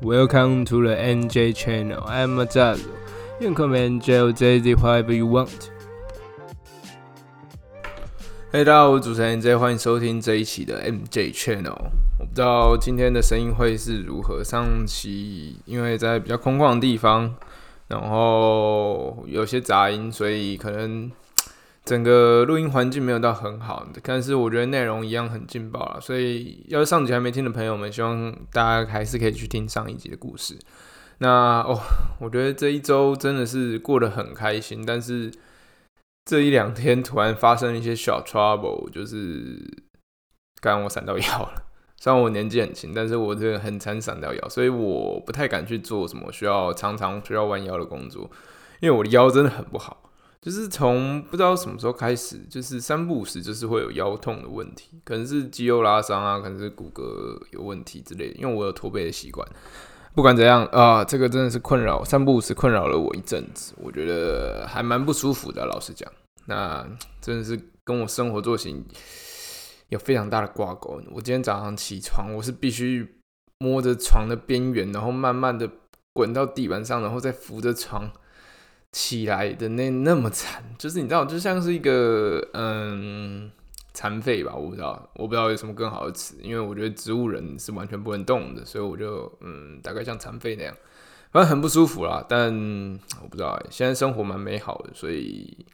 Welcome to the NJ channel. I'm Mazalo. You can call me NJ or JZ, whatever you want. 嘿，大家好，我是主持人 NJ，欢迎收听这一期的 MJ Channel。我不知道今天的声音会是如何。上期因为在比较空旷的地方，然后有些杂音，所以可能整个录音环境没有到很好。但是我觉得内容一样很劲爆了，所以要是上集还没听的朋友们，希望大家还是可以去听上一集的故事。那哦，我觉得这一周真的是过得很开心，但是。这一两天突然发生一些小 trouble，就是刚刚我闪到腰了。虽然我年纪很轻，但是我这个很惨闪到腰，所以我不太敢去做什么需要常常需要弯腰的工作，因为我的腰真的很不好。就是从不知道什么时候开始，就是三不五时就是会有腰痛的问题，可能是肌肉拉伤啊，可能是骨骼有问题之类的。因为我有驼背的习惯。不管怎样啊，这个真的是困扰三不五时困扰了我一阵子，我觉得还蛮不舒服的。老实讲，那真的是跟我生活作息有非常大的挂钩。我今天早上起床，我是必须摸着床的边缘，然后慢慢的滚到地板上，然后再扶着床起来的那那么惨，就是你知道，就像是一个嗯。残废吧，我不知道，我不知道有什么更好的词，因为我觉得植物人是完全不能动的，所以我就嗯，大概像残废那样，反正很不舒服啦。但我不知道，现在生活蛮美好的，所以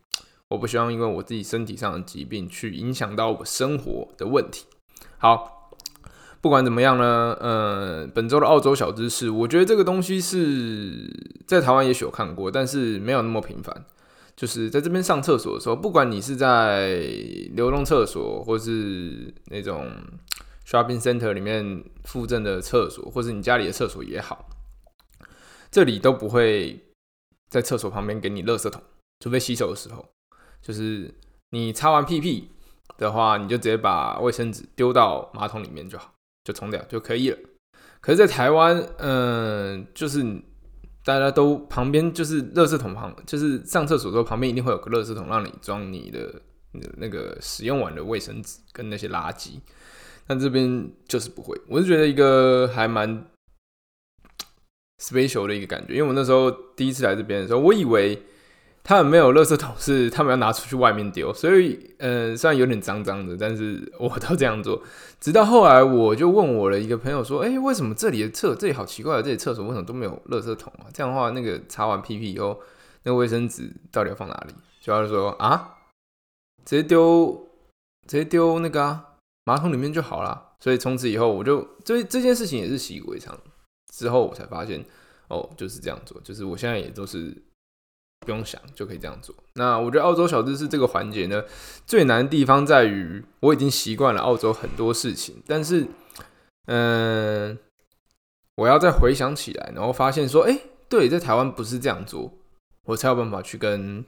我不希望因为我自己身体上的疾病去影响到我生活的问题。好，不管怎么样呢，呃，本周的澳洲小知识，我觉得这个东西是在台湾也许有看过，但是没有那么频繁。就是在这边上厕所的时候，不管你是在流动厕所，或是那种 shopping center 里面附赠的厕所，或是你家里的厕所也好，这里都不会在厕所旁边给你垃圾桶，除非洗手的时候。就是你擦完屁屁的话，你就直接把卫生纸丢到马桶里面就好，就冲掉就可以了。可是，在台湾，嗯，就是。大家都旁边就是垃圾桶旁，就是上厕所的时候旁边一定会有个垃圾桶，让你装你的那个使用完的卫生纸跟那些垃圾。但这边就是不会，我是觉得一个还蛮 special 的一个感觉，因为我那时候第一次来这边的时候，我以为。他们没有垃圾桶，是他们要拿出去外面丢，所以，呃，虽然有点脏脏的，但是我都这样做。直到后来，我就问我的一个朋友说：“哎，为什么这里的厕，这里好奇怪啊，这里厕所为什么都没有垃圾桶啊？这样的话，那个擦完屁屁以后，那个卫生纸到底要放哪里？”就他说：“啊，直接丢，直接丢那个马桶里面就好了。”所以从此以后，我就这这件事情也是习以为常。之后我才发现，哦，就是这样做，就是我现在也都是。不用想就可以这样做。那我觉得澳洲小知识这个环节呢，最难的地方在于我已经习惯了澳洲很多事情，但是，嗯，我要再回想起来，然后发现说，哎，对，在台湾不是这样做，我才有办法去跟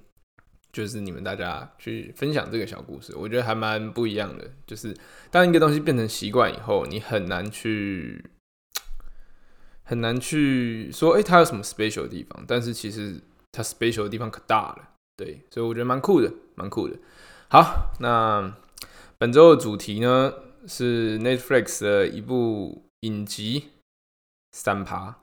就是你们大家去分享这个小故事。我觉得还蛮不一样的。就是当一个东西变成习惯以后，你很难去很难去说，哎，它有什么 special 的地方？但是其实。它 special 的地方可大了，对，所以我觉得蛮酷的，蛮酷的。好，那本周的主题呢是 Netflix 的一部影集《三趴》，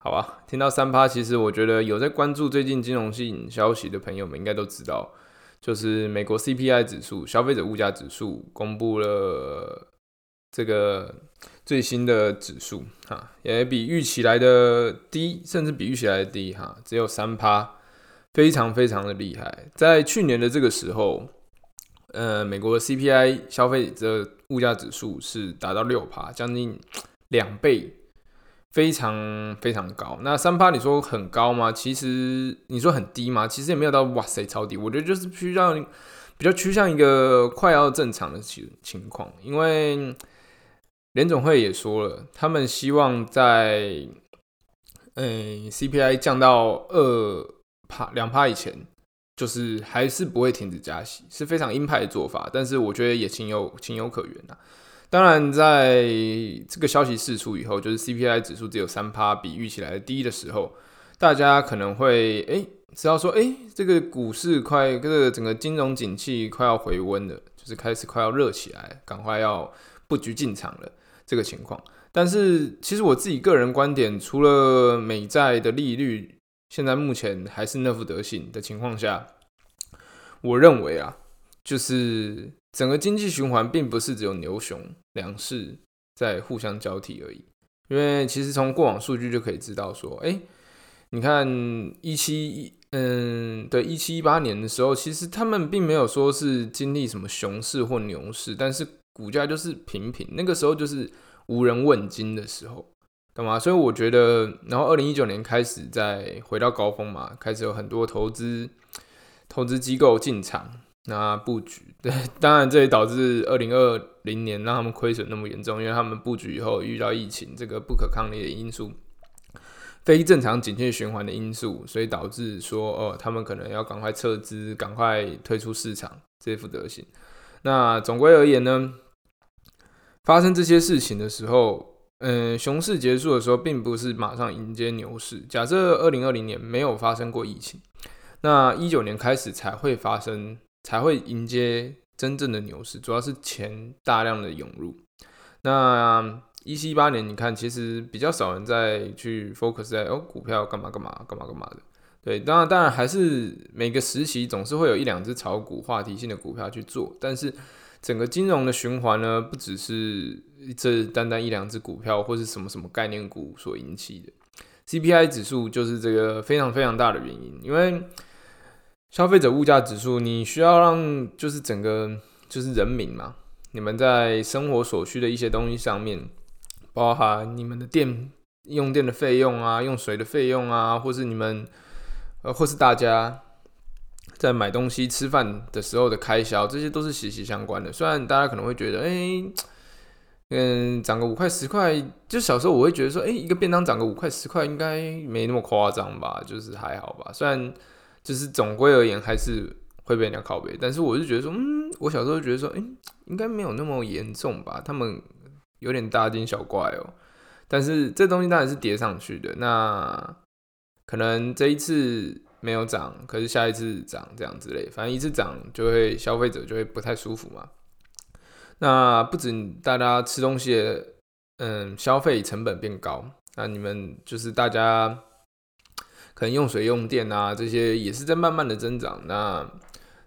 好吧？听到三趴，其实我觉得有在关注最近金融性消息的朋友们应该都知道，就是美国 CPI 指数、消费者物价指数公布了这个。最新的指数哈，也比预期来的低，甚至比预期来的低哈，只有三趴，非常非常的厉害。在去年的这个时候，呃，美国的 CPI 消费者物价指数是达到六趴，将近两倍，非常非常高。那三趴你说很高吗？其实你说很低吗？其实也没有到哇塞超低。我觉得就是趋向比较趋向一个快要正常的情情况，因为。联总会也说了，他们希望在嗯 CPI 降到二帕两帕以前，就是还是不会停止加息，是非常鹰派的做法。但是我觉得也情有情有可原呐。当然，在这个消息释出以后，就是 CPI 指数只有三帕，比预期来的低的时候，大家可能会哎知道说，哎，这个股市快，这个整个金融景气快要回温了，就是开始快要热起来，赶快要布局进场了。这个情况，但是其实我自己个人观点，除了美债的利率现在目前还是那副德行的情况下，我认为啊，就是整个经济循环并不是只有牛熊两市在互相交替而已。因为其实从过往数据就可以知道说，哎，你看一七一嗯，对一七一八年的时候，其实他们并没有说是经历什么熊市或牛市，但是股价就是平平，那个时候就是无人问津的时候，懂吗？所以我觉得，然后二零一九年开始再回到高峰嘛，开始有很多投资投资机构进场。那布局对，当然这也导致二零二零年让他们亏损那么严重，因为他们布局以后遇到疫情这个不可抗力的因素，非正常景气循环的因素，所以导致说哦，他们可能要赶快撤资，赶快退出市场这副德行。那总归而言呢，发生这些事情的时候，嗯，熊市结束的时候，并不是马上迎接牛市。假设二零二零年没有发生过疫情，那一九年开始才会发生。才会迎接真正的牛市，主要是钱大量的涌入。那一七一八年，你看其实比较少人在去 focus 在哦股票干嘛干嘛干嘛干嘛的。对，当然当然还是每个时期总是会有一两只炒股话题性的股票去做，但是整个金融的循环呢，不只是这单单一两只股票或是什么什么概念股所引起的。CPI 指数就是这个非常非常大的原因，因为。消费者物价指数，你需要让就是整个就是人民嘛，你们在生活所需的一些东西上面，包含你们的电用电的费用啊，用水的费用啊，或是你们呃或是大家在买东西吃饭的时候的开销，这些都是息息相关的。虽然大家可能会觉得，哎，嗯，涨个五块十块，就小时候我会觉得说，哎，一个便当涨个五块十块，应该没那么夸张吧，就是还好吧，虽然。就是总归而言，还是会被人家拷贝。但是我是觉得说，嗯，我小时候觉得说，哎，应该没有那么严重吧？他们有点大惊小怪哦。但是这东西当然是叠上去的。那可能这一次没有涨，可是下一次涨这样之类。反正一次涨就会消费者就会不太舒服嘛。那不止大家吃东西，嗯，消费成本变高。那你们就是大家。可能用水用电啊，这些也是在慢慢的增长。那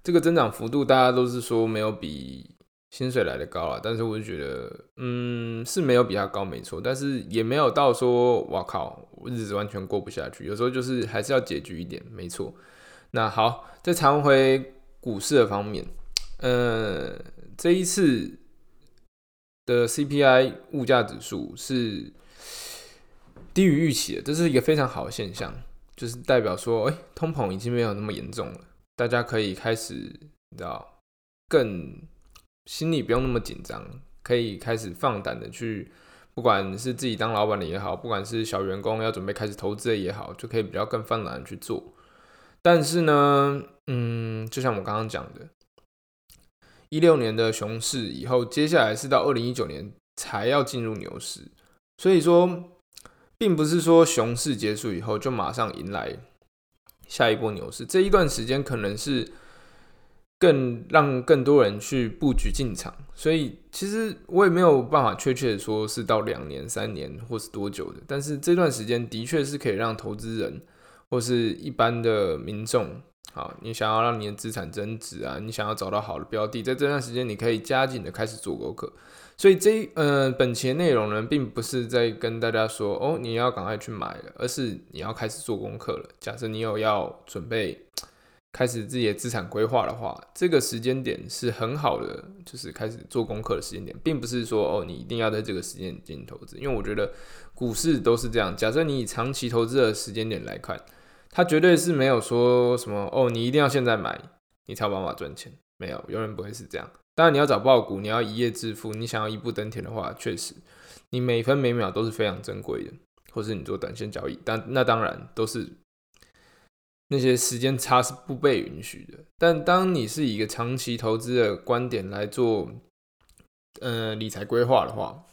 这个增长幅度，大家都是说没有比薪水来的高啊。但是我就觉得，嗯，是没有比他高，没错。但是也没有到说，哇靠，日子完全过不下去。有时候就是还是要拮据一点，没错。那好，再谈回股市的方面，呃，这一次的 CPI 物价指数是低于预期的，这是一个非常好的现象。就是代表说，哎，通膨已经没有那么严重了，大家可以开始，你知道，更心里不用那么紧张，可以开始放胆的去，不管是自己当老板的也好，不管是小员工要准备开始投资的也好，就可以比较更放胆的去做。但是呢，嗯，就像我刚刚讲的，一六年的熊市以后，接下来是到二零一九年才要进入牛市，所以说。并不是说熊市结束以后就马上迎来下一波牛市，这一段时间可能是更让更多人去布局进场，所以其实我也没有办法确切的说是到两年、三年或是多久的，但是这段时间的确是可以让投资人或是一般的民众，好，你想要让你的资产增值啊，你想要找到好的标的，在这段时间你可以加紧的开始做功课。所以这呃，本期的内容呢，并不是在跟大家说哦，你要赶快去买了，而是你要开始做功课了。假设你有要准备开始自己的资产规划的话，这个时间点是很好的，就是开始做功课的时间点，并不是说哦，你一定要在这个时间进行投资。因为我觉得股市都是这样，假设你以长期投资的时间点来看，它绝对是没有说什么哦，你一定要现在买，你才有办法赚钱，没有，永远不会是这样。当然，你要找爆股，你要一夜致富，你想要一步登天的话，确实，你每分每秒都是非常珍贵的。或是你做短线交易，但那当然都是那些时间差是不被允许的。但当你是以一个长期投资的观点来做，呃，理财规划的话，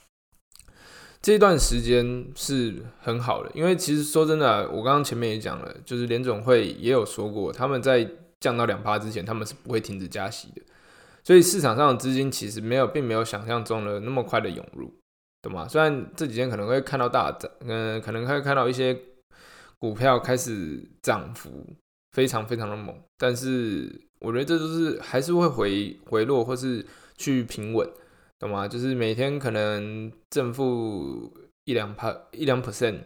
这段时间是很好的。因为其实说真的，我刚刚前面也讲了，就是联总会也有说过，他们在降到两趴之前，他们是不会停止加息的。所以市场上的资金其实没有，并没有想象中的那么快的涌入。懂吗？虽然这几天可能会看到大涨，嗯，可能会看到一些股票开始涨幅非常非常的猛，但是我觉得这都是还是会回回落或是去平稳，懂吗？就是每天可能正负一两帕一两 percent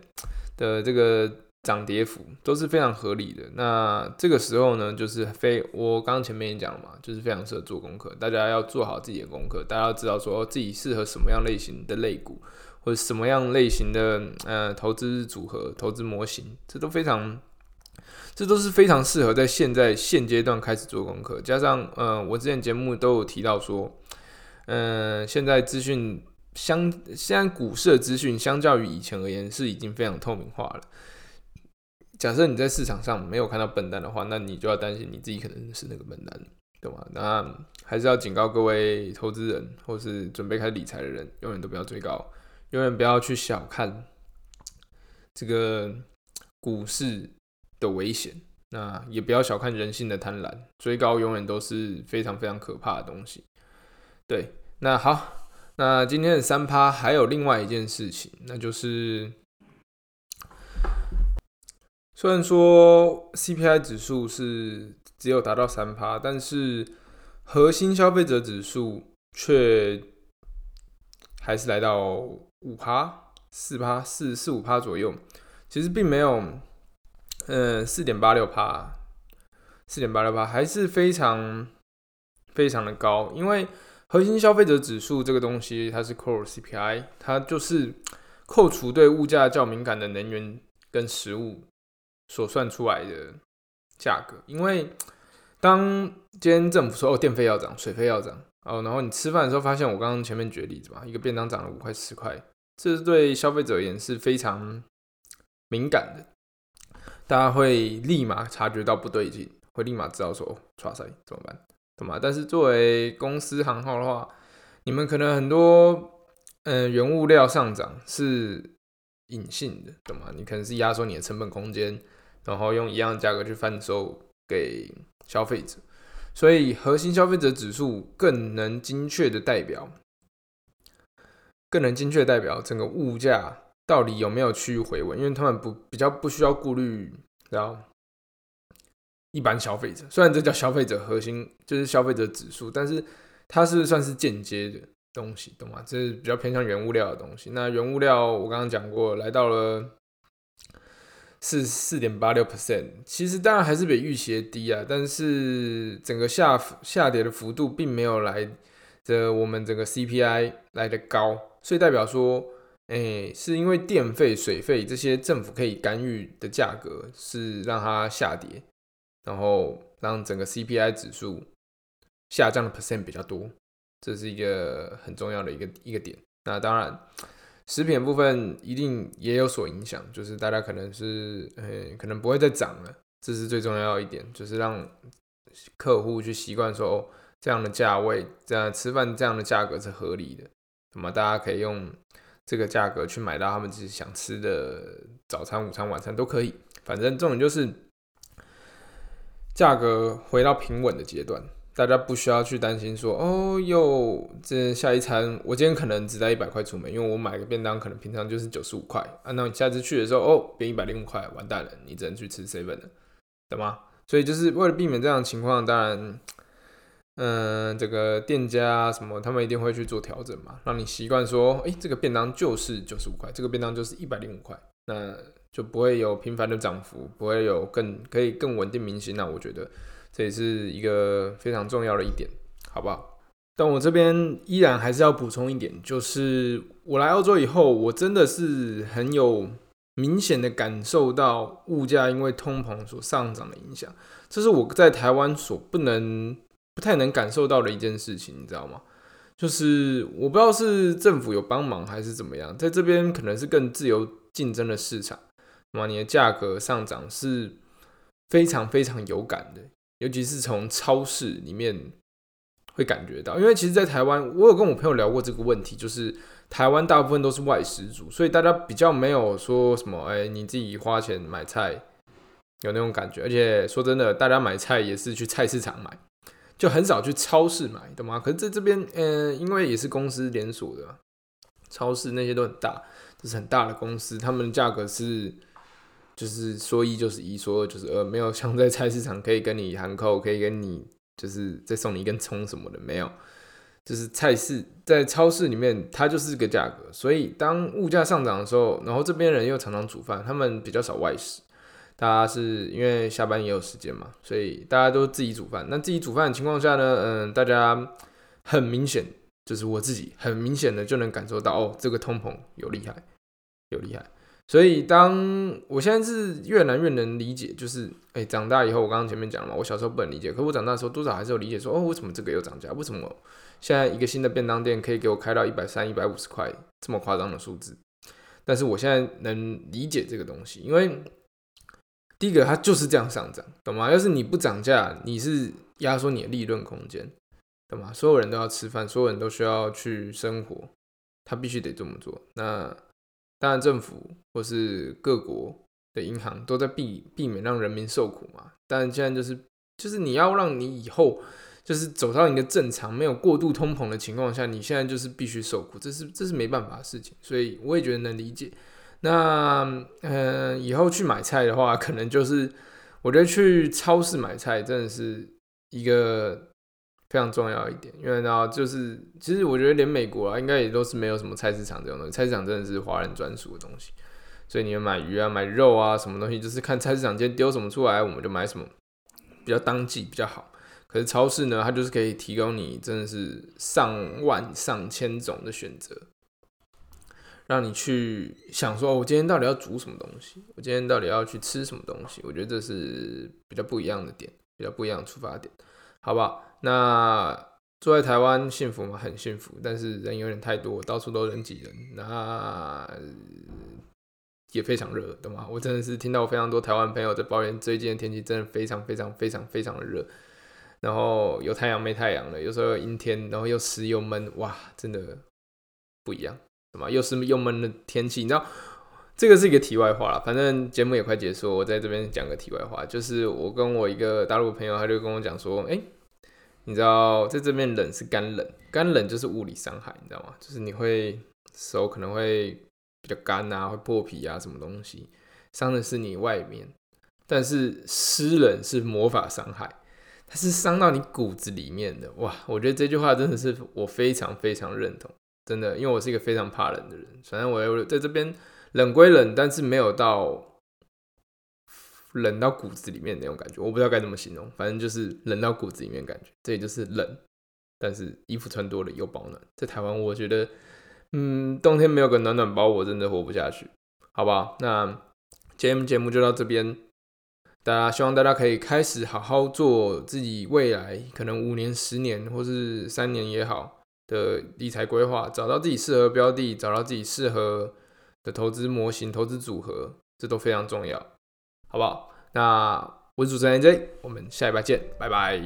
的这个。涨跌幅都是非常合理的。那这个时候呢，就是非我刚刚前面也讲了嘛，就是非常适合做功课。大家要做好自己的功课，大家要知道说自己适合什么样类型的类股，或者什么样类型的呃投资组合、投资模型，这都非常，这都是非常适合在现在现阶段开始做功课。加上呃，我之前节目都有提到说，嗯，现在资讯相现在股市的资讯相较于以前而言是已经非常透明化了。假设你在市场上没有看到笨蛋的话，那你就要担心你自己可能是那个笨蛋，懂吗？那还是要警告各位投资人或是准备开始理财的人，永远都不要追高，永远不要去小看这个股市的危险，那也不要小看人性的贪婪，追高永远都是非常非常可怕的东西。对，那好，那今天的三趴还有另外一件事情，那就是。虽然说 CPI 指数是只有达到三趴，但是核心消费者指数却还是来到五趴、四趴、四四五趴左右。其实并没有，嗯，四点八六趴，四点八六趴还是非常非常的高。因为核心消费者指数这个东西，它是 Core CPI，它就是扣除对物价较敏感的能源跟食物。所算出来的价格，因为当今天政府说哦电费要涨，水费要涨哦，然后你吃饭的时候发现，我刚刚前面举例子嘛，一个便当涨了五块十块，这是对消费者而言是非常敏感的，大家会立马察觉到不对劲，会立马知道说抓塞怎么办，懂吗？但是作为公司行号的话，你们可能很多嗯原物料上涨是隐性的，懂吗？你可能是压缩你的成本空间。然后用一样的价格去贩售给消费者，所以核心消费者指数更能精确的代表，更能精确代表整个物价到底有没有趋于回稳，因为他们不比较不需要顾虑，然后一般消费者，虽然这叫消费者核心就是消费者指数，但是它是算是间接的东西，懂吗？这是比较偏向原物料的东西。那原物料我刚刚讲过来到了。是四点八六 percent，其实当然还是比预期的低啊，但是整个下下跌的幅度并没有来的我们整个 CPI 来的高，所以代表说，哎，是因为电费、水费这些政府可以干预的价格是让它下跌，然后让整个 CPI 指数下降的 percent 比较多，这是一个很重要的一个一个点。那当然。食品部分一定也有所影响，就是大家可能是，呃，可能不会再涨了，这是最重要一点，就是让客户去习惯说，哦，这样的价位，这样吃饭这样的价格是合理的，那么大家可以用这个价格去买到他们自己想吃的早餐、午餐、晚餐都可以，反正重点就是价格回到平稳的阶段。大家不需要去担心说哦哟，这下一餐我今天可能只带一百块出门，因为我买个便当可能平常就是九十五块啊。那你下次去的时候哦，变一百零五块，完蛋了，你只能去吃 seven 了，懂吗？所以就是为了避免这样的情况，当然，嗯，这个店家什么他们一定会去做调整嘛，让你习惯说，哎，这个便当就是九十五块，这个便当就是一百零五块，那就不会有频繁的涨幅，不会有更可以更稳定民心。那我觉得。这也是一个非常重要的一点，好不好？但我这边依然还是要补充一点，就是我来澳洲以后，我真的是很有明显的感受到物价因为通膨所上涨的影响，这是我在台湾所不能、不太能感受到的一件事情，你知道吗？就是我不知道是政府有帮忙还是怎么样，在这边可能是更自由竞争的市场，那么你的价格上涨是非常非常有感的。尤其是从超市里面会感觉到，因为其实，在台湾，我有跟我朋友聊过这个问题，就是台湾大部分都是外食族，所以大家比较没有说什么，哎，你自己花钱买菜有那种感觉。而且说真的，大家买菜也是去菜市场买，就很少去超市买，懂吗？可是在这边，嗯，因为也是公司连锁的，超市那些都很大，就是很大的公司，他们的价格是就是说一就是一，说二就是二，没有像在菜市场可以跟你喊扣，可以跟你就是再送你一根葱什么的，没有。就是菜市在超市里面，它就是个价格。所以当物价上涨的时候，然后这边人又常常煮饭，他们比较少外食。大家是因为下班也有时间嘛，所以大家都自己煮饭。那自己煮饭的情况下呢，嗯，大家很明显就是我自己很明显的就能感受到，哦，这个通膨有厉害，有厉害。所以当我现在是越来越能理解，就是哎，长大以后，我刚刚前面讲了嘛，我小时候不能理解，可我长大的时候多少还是有理解，说哦，为什么这个又涨价？为什么？现在一个新的便当店可以给我开到一百三、一百五十块这么夸张的数字，但是我现在能理解这个东西，因为第一个它就是这样上涨，懂吗？要是你不涨价，你是压缩你的利润空间，懂吗？所有人都要吃饭，所有人都需要去生活，他必须得这么做。那当然，政府或是各国的银行都在避避免让人民受苦嘛。但现在就是就是你要让你以后。就是走到一个正常、没有过度通膨的情况下，你现在就是必须受苦，这是这是没办法的事情，所以我也觉得能理解。那嗯，以后去买菜的话，可能就是我觉得去超市买菜真的是一个非常重要一点，因为呢，就是其实我觉得连美国啊，应该也都是没有什么菜市场这种东西，菜市场真的是华人专属的东西，所以你们买鱼啊、买肉啊，什么东西就是看菜市场今天丢什么出来，我们就买什么，比较当季比较好。可是超市呢，它就是可以提供你真的是上万上千种的选择，让你去想说，我今天到底要煮什么东西？我今天到底要去吃什么东西？我觉得这是比较不一样的点，比较不一样的出发点，好不好？那住在台湾幸福吗？很幸福，但是人有点太多，到处都人挤人，那也非常热，懂吗？我真的是听到非常多台湾朋友在抱怨，最近的天气真的非常非常非常非常的热。然后有太阳没太阳了，有时候阴天，然后又湿又闷，哇，真的不一样，什么又湿又闷的天气，你知道，这个是一个题外话了。反正节目也快结束，我在这边讲个题外话，就是我跟我一个大陆朋友，他就跟我讲说，哎，你知道在这边冷是干冷，干冷就是物理伤害，你知道吗？就是你会手可能会比较干啊，会破皮啊，什么东西，伤的是你外面，但是湿冷是魔法伤害。它是伤到你骨子里面的哇！我觉得这句话真的是我非常非常认同，真的，因为我是一个非常怕冷的人。反正我在这边冷归冷，但是没有到冷到骨子里面那种感觉，我不知道该怎么形容。反正就是冷到骨子里面感觉，这也就是冷，但是衣服穿多了又保暖。在台湾，我觉得，嗯，冬天没有个暖暖包，我真的活不下去，好不好？那今天节目就到这边。大家希望大家可以开始好好做自己未来可能五年、十年或是三年也好的理财规划，找到自己适合标的，找到自己适合的投资模型、投资组合，这都非常重要，好不好？那我是主持人 J，我们下一拜见，拜拜。